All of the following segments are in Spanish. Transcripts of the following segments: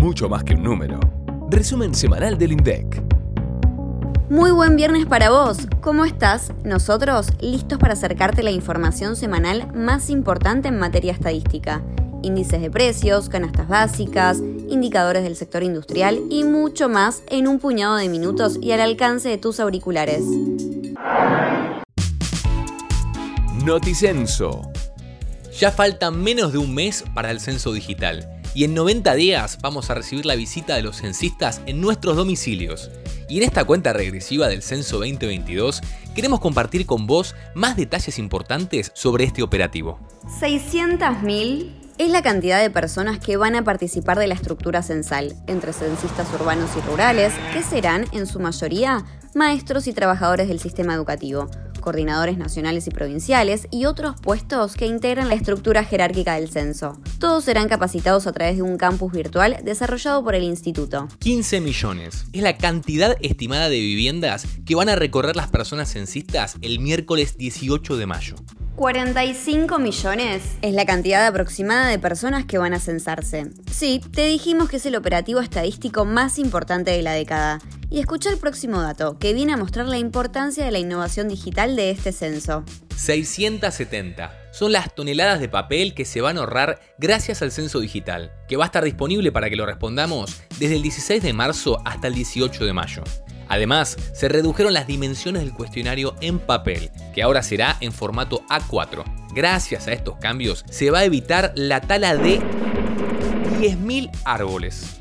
mucho más que un número. Resumen semanal del INDEC. Muy buen viernes para vos. ¿Cómo estás? Nosotros listos para acercarte la información semanal más importante en materia estadística. Índices de precios, canastas básicas, indicadores del sector industrial y mucho más en un puñado de minutos y al alcance de tus auriculares. Noticenso. Ya falta menos de un mes para el censo digital y en 90 días vamos a recibir la visita de los censistas en nuestros domicilios. Y en esta cuenta regresiva del censo 2022 queremos compartir con vos más detalles importantes sobre este operativo. 600.000 es la cantidad de personas que van a participar de la estructura censal, entre censistas urbanos y rurales, que serán, en su mayoría, maestros y trabajadores del sistema educativo coordinadores nacionales y provinciales y otros puestos que integran la estructura jerárquica del censo. Todos serán capacitados a través de un campus virtual desarrollado por el instituto. 15 millones es la cantidad estimada de viviendas que van a recorrer las personas censistas el miércoles 18 de mayo. 45 millones es la cantidad aproximada de personas que van a censarse. Sí, te dijimos que es el operativo estadístico más importante de la década. Y escucha el próximo dato, que viene a mostrar la importancia de la innovación digital de este censo. 670 son las toneladas de papel que se van a ahorrar gracias al censo digital, que va a estar disponible para que lo respondamos desde el 16 de marzo hasta el 18 de mayo. Además, se redujeron las dimensiones del cuestionario en papel, que ahora será en formato A4. Gracias a estos cambios, se va a evitar la tala de 10.000 árboles.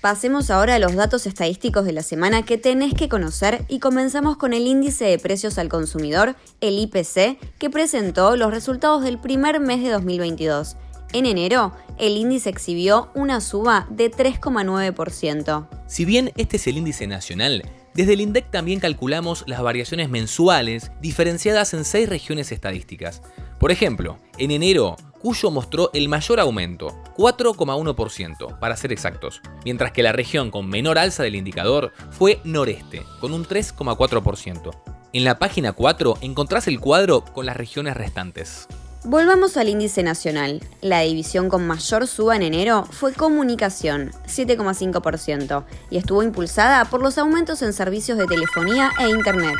Pasemos ahora a los datos estadísticos de la semana que tenés que conocer y comenzamos con el índice de precios al consumidor, el IPC, que presentó los resultados del primer mes de 2022. En enero, el índice exhibió una suba de 3,9%. Si bien este es el índice nacional, desde el INDEC también calculamos las variaciones mensuales diferenciadas en seis regiones estadísticas. Por ejemplo, en enero Cuyo mostró el mayor aumento, 4,1% para ser exactos, mientras que la región con menor alza del indicador fue Noreste, con un 3,4%. En la página 4 encontrás el cuadro con las regiones restantes. Volvamos al índice nacional. La división con mayor suba en enero fue comunicación, 7,5%, y estuvo impulsada por los aumentos en servicios de telefonía e internet,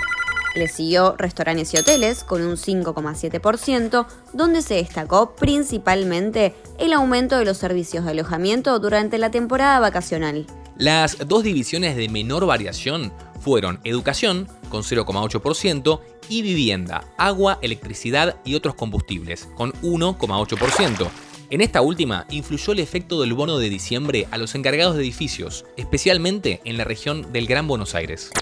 le siguió restaurantes y hoteles con un 5,7%, donde se destacó principalmente el aumento de los servicios de alojamiento durante la temporada vacacional. Las dos divisiones de menor variación fueron educación, con 0,8%, y vivienda, agua, electricidad y otros combustibles, con 1,8%. En esta última influyó el efecto del bono de diciembre a los encargados de edificios, especialmente en la región del Gran Buenos Aires.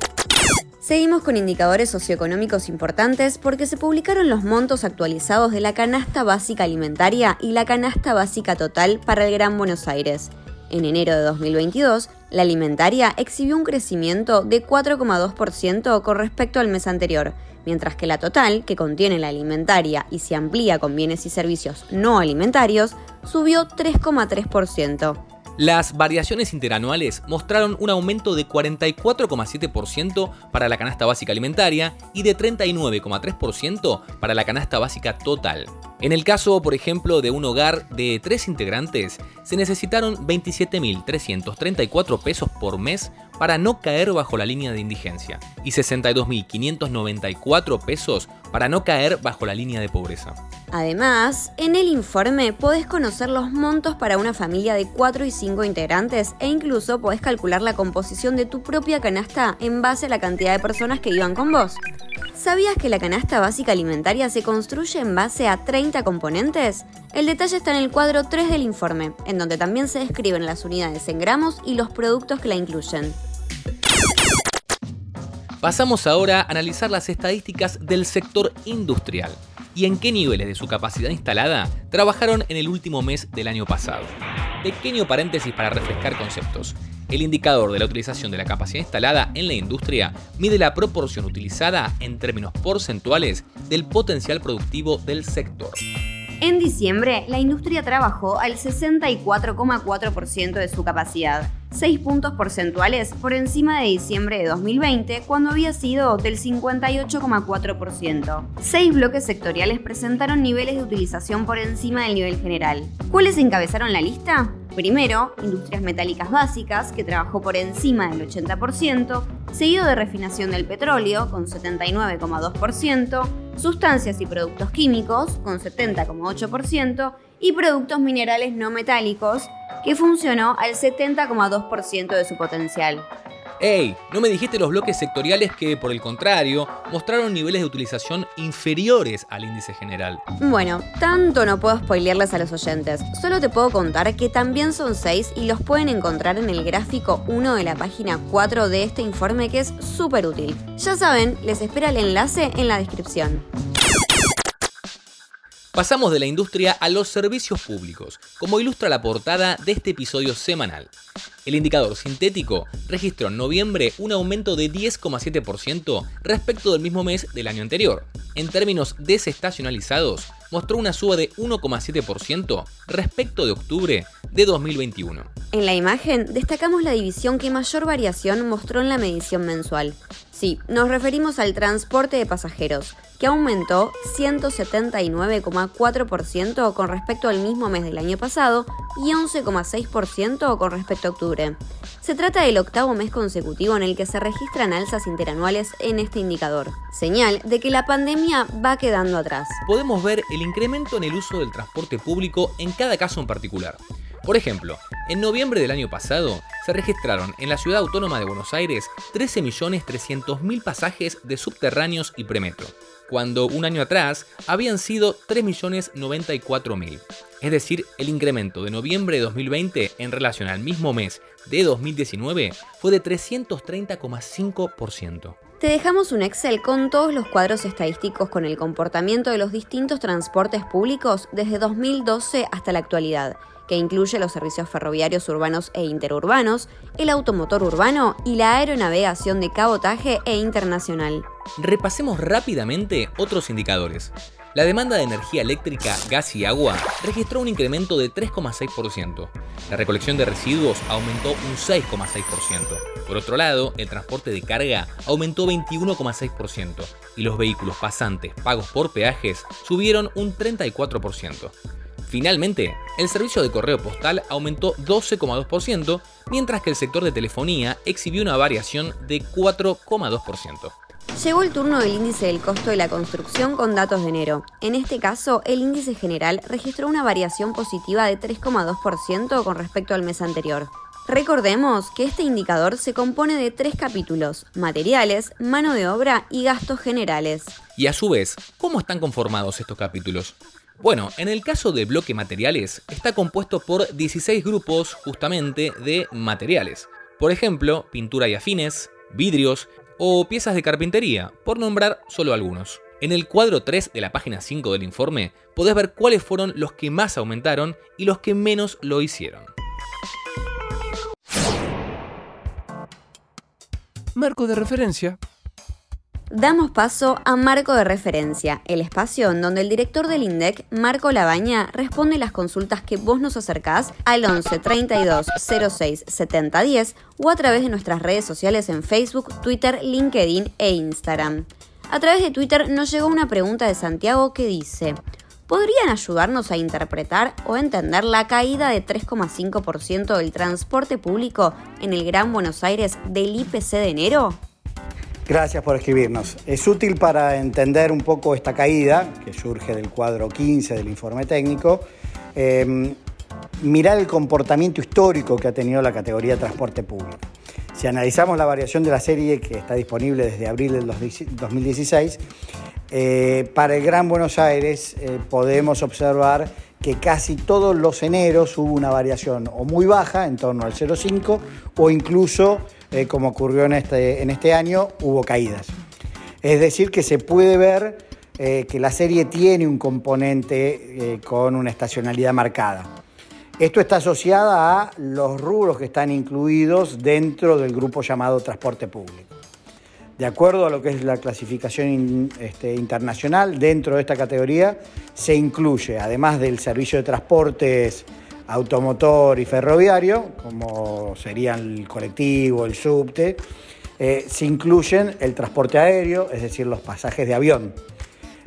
Seguimos con indicadores socioeconómicos importantes porque se publicaron los montos actualizados de la canasta básica alimentaria y la canasta básica total para el Gran Buenos Aires. En enero de 2022, la alimentaria exhibió un crecimiento de 4,2% con respecto al mes anterior, mientras que la total, que contiene la alimentaria y se amplía con bienes y servicios no alimentarios, subió 3,3%. Las variaciones interanuales mostraron un aumento de 44,7% para la canasta básica alimentaria y de 39,3% para la canasta básica total. En el caso, por ejemplo, de un hogar de tres integrantes, se necesitaron 27.334 pesos por mes para no caer bajo la línea de indigencia y 62.594 pesos para no caer bajo la línea de pobreza. Además, en el informe podés conocer los montos para una familia de 4 y 5 integrantes e incluso podés calcular la composición de tu propia canasta en base a la cantidad de personas que iban con vos. ¿Sabías que la canasta básica alimentaria se construye en base a 30 componentes? El detalle está en el cuadro 3 del informe, en donde también se describen las unidades en gramos y los productos que la incluyen. Pasamos ahora a analizar las estadísticas del sector industrial y en qué niveles de su capacidad instalada trabajaron en el último mes del año pasado. Pequeño paréntesis para refrescar conceptos. El indicador de la utilización de la capacidad instalada en la industria mide la proporción utilizada en términos porcentuales del potencial productivo del sector. En diciembre, la industria trabajó al 64,4% de su capacidad, 6 puntos porcentuales por encima de diciembre de 2020, cuando había sido del 58,4%. Seis bloques sectoriales presentaron niveles de utilización por encima del nivel general. ¿Cuáles encabezaron la lista? Primero, industrias metálicas básicas, que trabajó por encima del 80%, seguido de refinación del petróleo, con 79,2%, sustancias y productos químicos, con 70,8%, y productos minerales no metálicos, que funcionó al 70,2% de su potencial. ¡Ey! ¿No me dijiste los bloques sectoriales que, por el contrario, mostraron niveles de utilización inferiores al índice general? Bueno, tanto no puedo spoilearles a los oyentes. Solo te puedo contar que también son 6 y los pueden encontrar en el gráfico 1 de la página 4 de este informe que es súper útil. Ya saben, les espera el enlace en la descripción. Pasamos de la industria a los servicios públicos, como ilustra la portada de este episodio semanal. El indicador sintético registró en noviembre un aumento de 10,7% respecto del mismo mes del año anterior. En términos desestacionalizados, mostró una suba de 1,7% respecto de octubre de 2021. En la imagen destacamos la división que mayor variación mostró en la medición mensual. Sí, nos referimos al transporte de pasajeros, que aumentó 179,4% con respecto al mismo mes del año pasado y 11,6% con respecto a octubre. Se trata del octavo mes consecutivo en el que se registran alzas interanuales en este indicador, señal de que la pandemia va quedando atrás. Podemos ver el incremento en el uso del transporte público en cada caso en particular. Por ejemplo, en noviembre del año pasado se registraron en la ciudad autónoma de Buenos Aires 13.300.000 pasajes de subterráneos y premetro, cuando un año atrás habían sido 3.094.000. Es decir, el incremento de noviembre de 2020 en relación al mismo mes de 2019 fue de 330,5%. Te dejamos un Excel con todos los cuadros estadísticos con el comportamiento de los distintos transportes públicos desde 2012 hasta la actualidad que incluye los servicios ferroviarios urbanos e interurbanos, el automotor urbano y la aeronavegación de cabotaje e internacional. Repasemos rápidamente otros indicadores. La demanda de energía eléctrica, gas y agua registró un incremento de 3,6%. La recolección de residuos aumentó un 6,6%. Por otro lado, el transporte de carga aumentó 21,6% y los vehículos pasantes pagos por peajes subieron un 34%. Finalmente, el servicio de correo postal aumentó 12,2%, mientras que el sector de telefonía exhibió una variación de 4,2%. Llegó el turno del índice del costo de la construcción con datos de enero. En este caso, el índice general registró una variación positiva de 3,2% con respecto al mes anterior. Recordemos que este indicador se compone de tres capítulos, materiales, mano de obra y gastos generales. Y a su vez, ¿cómo están conformados estos capítulos? Bueno, en el caso de bloque materiales, está compuesto por 16 grupos justamente de materiales. Por ejemplo, pintura y afines, vidrios o piezas de carpintería, por nombrar solo algunos. En el cuadro 3 de la página 5 del informe podés ver cuáles fueron los que más aumentaron y los que menos lo hicieron. Marco de referencia Damos paso a Marco de Referencia, el espacio en donde el director del INDEC, Marco Labaña, responde las consultas que vos nos acercás al 11 32 06 70 10 o a través de nuestras redes sociales en Facebook, Twitter, LinkedIn e Instagram. A través de Twitter nos llegó una pregunta de Santiago que dice, ¿podrían ayudarnos a interpretar o entender la caída de 3,5% del transporte público en el Gran Buenos Aires del IPC de enero? Gracias por escribirnos. Es útil para entender un poco esta caída, que surge del cuadro 15 del informe técnico, em, mirar el comportamiento histórico que ha tenido la categoría transporte público. Si analizamos la variación de la serie que está disponible desde abril del 2016, eh, para el Gran Buenos Aires eh, podemos observar que casi todos los eneros hubo una variación o muy baja, en torno al 0,5, o incluso eh, como ocurrió en este, en este año, hubo caídas. Es decir, que se puede ver eh, que la serie tiene un componente eh, con una estacionalidad marcada. Esto está asociado a los rubros que están incluidos dentro del grupo llamado transporte público. De acuerdo a lo que es la clasificación este, internacional, dentro de esta categoría se incluye, además del servicio de transportes automotor y ferroviario, como serían el colectivo, el subte, eh, se incluyen el transporte aéreo, es decir, los pasajes de avión.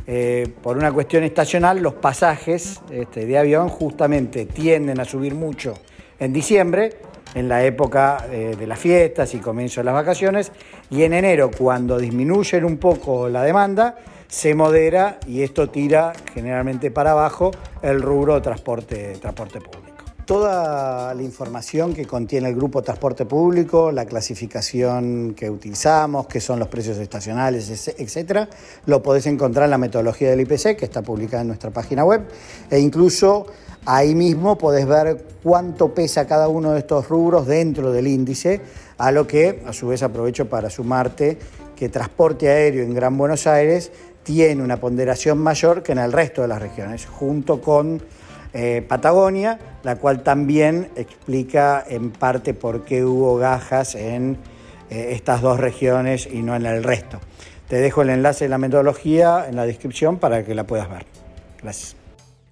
Eh, por una cuestión estacional, los pasajes este, de avión justamente tienden a subir mucho en diciembre, en la época eh, de las fiestas y comienzo de las vacaciones, y en enero, cuando disminuyen un poco la demanda, se modera y esto tira generalmente para abajo el rubro transporte, transporte público. Toda la información que contiene el grupo Transporte Público, la clasificación que utilizamos, qué son los precios estacionales, etcétera, lo podés encontrar en la metodología del IPC, que está publicada en nuestra página web, e incluso ahí mismo podés ver cuánto pesa cada uno de estos rubros dentro del índice, a lo que a su vez aprovecho para sumarte que transporte aéreo en Gran Buenos Aires tiene una ponderación mayor que en el resto de las regiones, junto con eh, Patagonia, la cual también explica en parte por qué hubo gajas en eh, estas dos regiones y no en el resto. Te dejo el enlace de la metodología en la descripción para que la puedas ver. Gracias.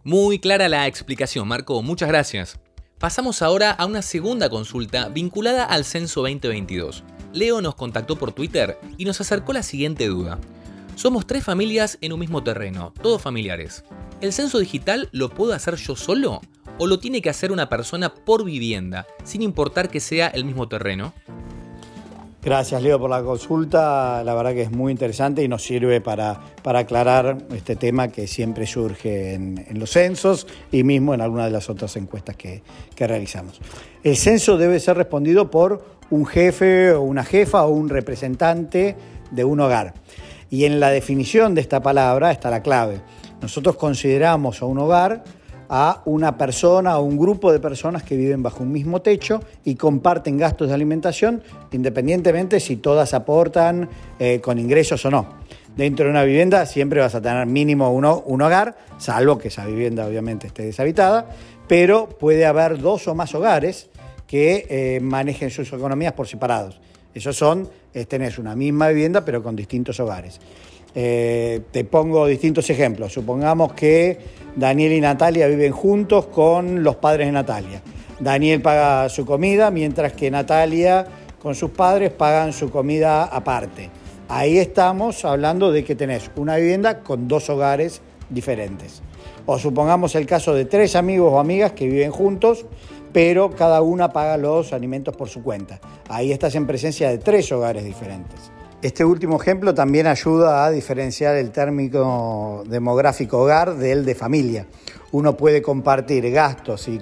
Muy clara la explicación, Marco. Muchas gracias. Pasamos ahora a una segunda consulta vinculada al censo 2022. Leo nos contactó por Twitter y nos acercó la siguiente duda. Somos tres familias en un mismo terreno, todos familiares. ¿El censo digital lo puedo hacer yo solo? ¿O lo tiene que hacer una persona por vivienda, sin importar que sea el mismo terreno? Gracias Leo por la consulta, la verdad que es muy interesante y nos sirve para, para aclarar este tema que siempre surge en, los censos y mismo en algunas de las otras encuestas que realizamos. El censo debe ser respondido por un jefe o una jefa o un representante de un hogar. Y en la definición de esta palabra está la clave. Nosotros consideramos a un hogar a una persona o un grupo de personas que viven bajo un mismo techo y comparten gastos de alimentación independientemente si todas aportan eh, con ingresos o no. Dentro de una vivienda siempre vas a tener mínimo uno, un hogar, salvo que esa vivienda obviamente esté deshabitada, pero puede haber dos o más hogares que eh, manejen sus economías por separados. Esos son, tenés una misma vivienda pero con distintos hogares. Eh, te pongo distintos ejemplos. Supongamos que Daniel y Natalia viven juntos con los padres de Natalia. Daniel paga su comida mientras que Natalia con sus padres pagan su comida aparte. Ahí estamos hablando de que tenés una vivienda con dos hogares diferentes. O supongamos el caso de tres amigos o amigas que viven juntos pero cada una paga los alimentos por su cuenta. Ahí estás en presencia de tres hogares diferentes. Este último ejemplo también ayuda a diferenciar el término demográfico hogar del de familia. Uno puede compartir gastos y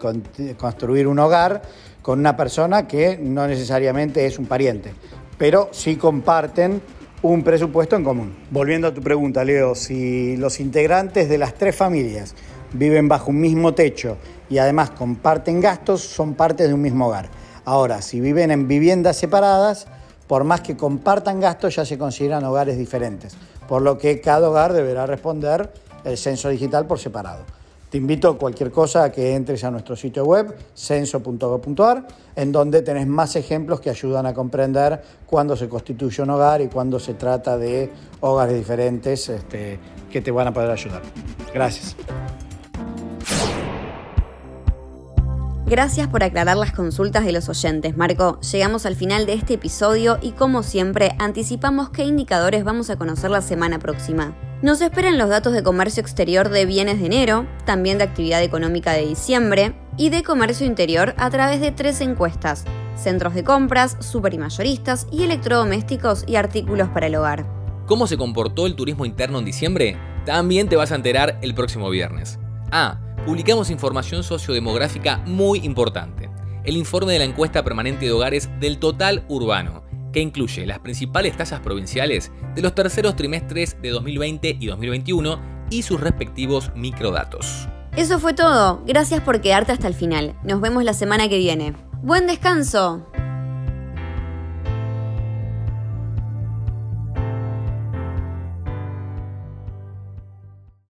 construir un hogar con una persona que no necesariamente es un pariente, pero sí comparten un presupuesto en común. Volviendo a tu pregunta, Leo, si los integrantes de las tres familias viven bajo un mismo techo y además comparten gastos, son parte de un mismo hogar. Ahora, si viven en viviendas separadas, por más que compartan gastos, ya se consideran hogares diferentes, por lo que cada hogar deberá responder el censo digital por separado. Te invito a cualquier cosa a que entres a nuestro sitio web, censo.gov.ar, en donde tenés más ejemplos que ayudan a comprender cuándo se constituye un hogar y cuándo se trata de hogares diferentes este, que te van a poder ayudar. Gracias. Gracias por aclarar las consultas de los oyentes, Marco. Llegamos al final de este episodio y como siempre anticipamos qué indicadores vamos a conocer la semana próxima. Nos esperan los datos de comercio exterior de bienes de enero, también de actividad económica de diciembre y de comercio interior a través de tres encuestas, centros de compras, super y mayoristas y electrodomésticos y artículos para el hogar. ¿Cómo se comportó el turismo interno en diciembre? También te vas a enterar el próximo viernes. Ah, publicamos información sociodemográfica muy importante. El informe de la encuesta permanente de hogares del total urbano, que incluye las principales tasas provinciales de los terceros trimestres de 2020 y 2021 y sus respectivos microdatos. Eso fue todo. Gracias por quedarte hasta el final. Nos vemos la semana que viene. Buen descanso.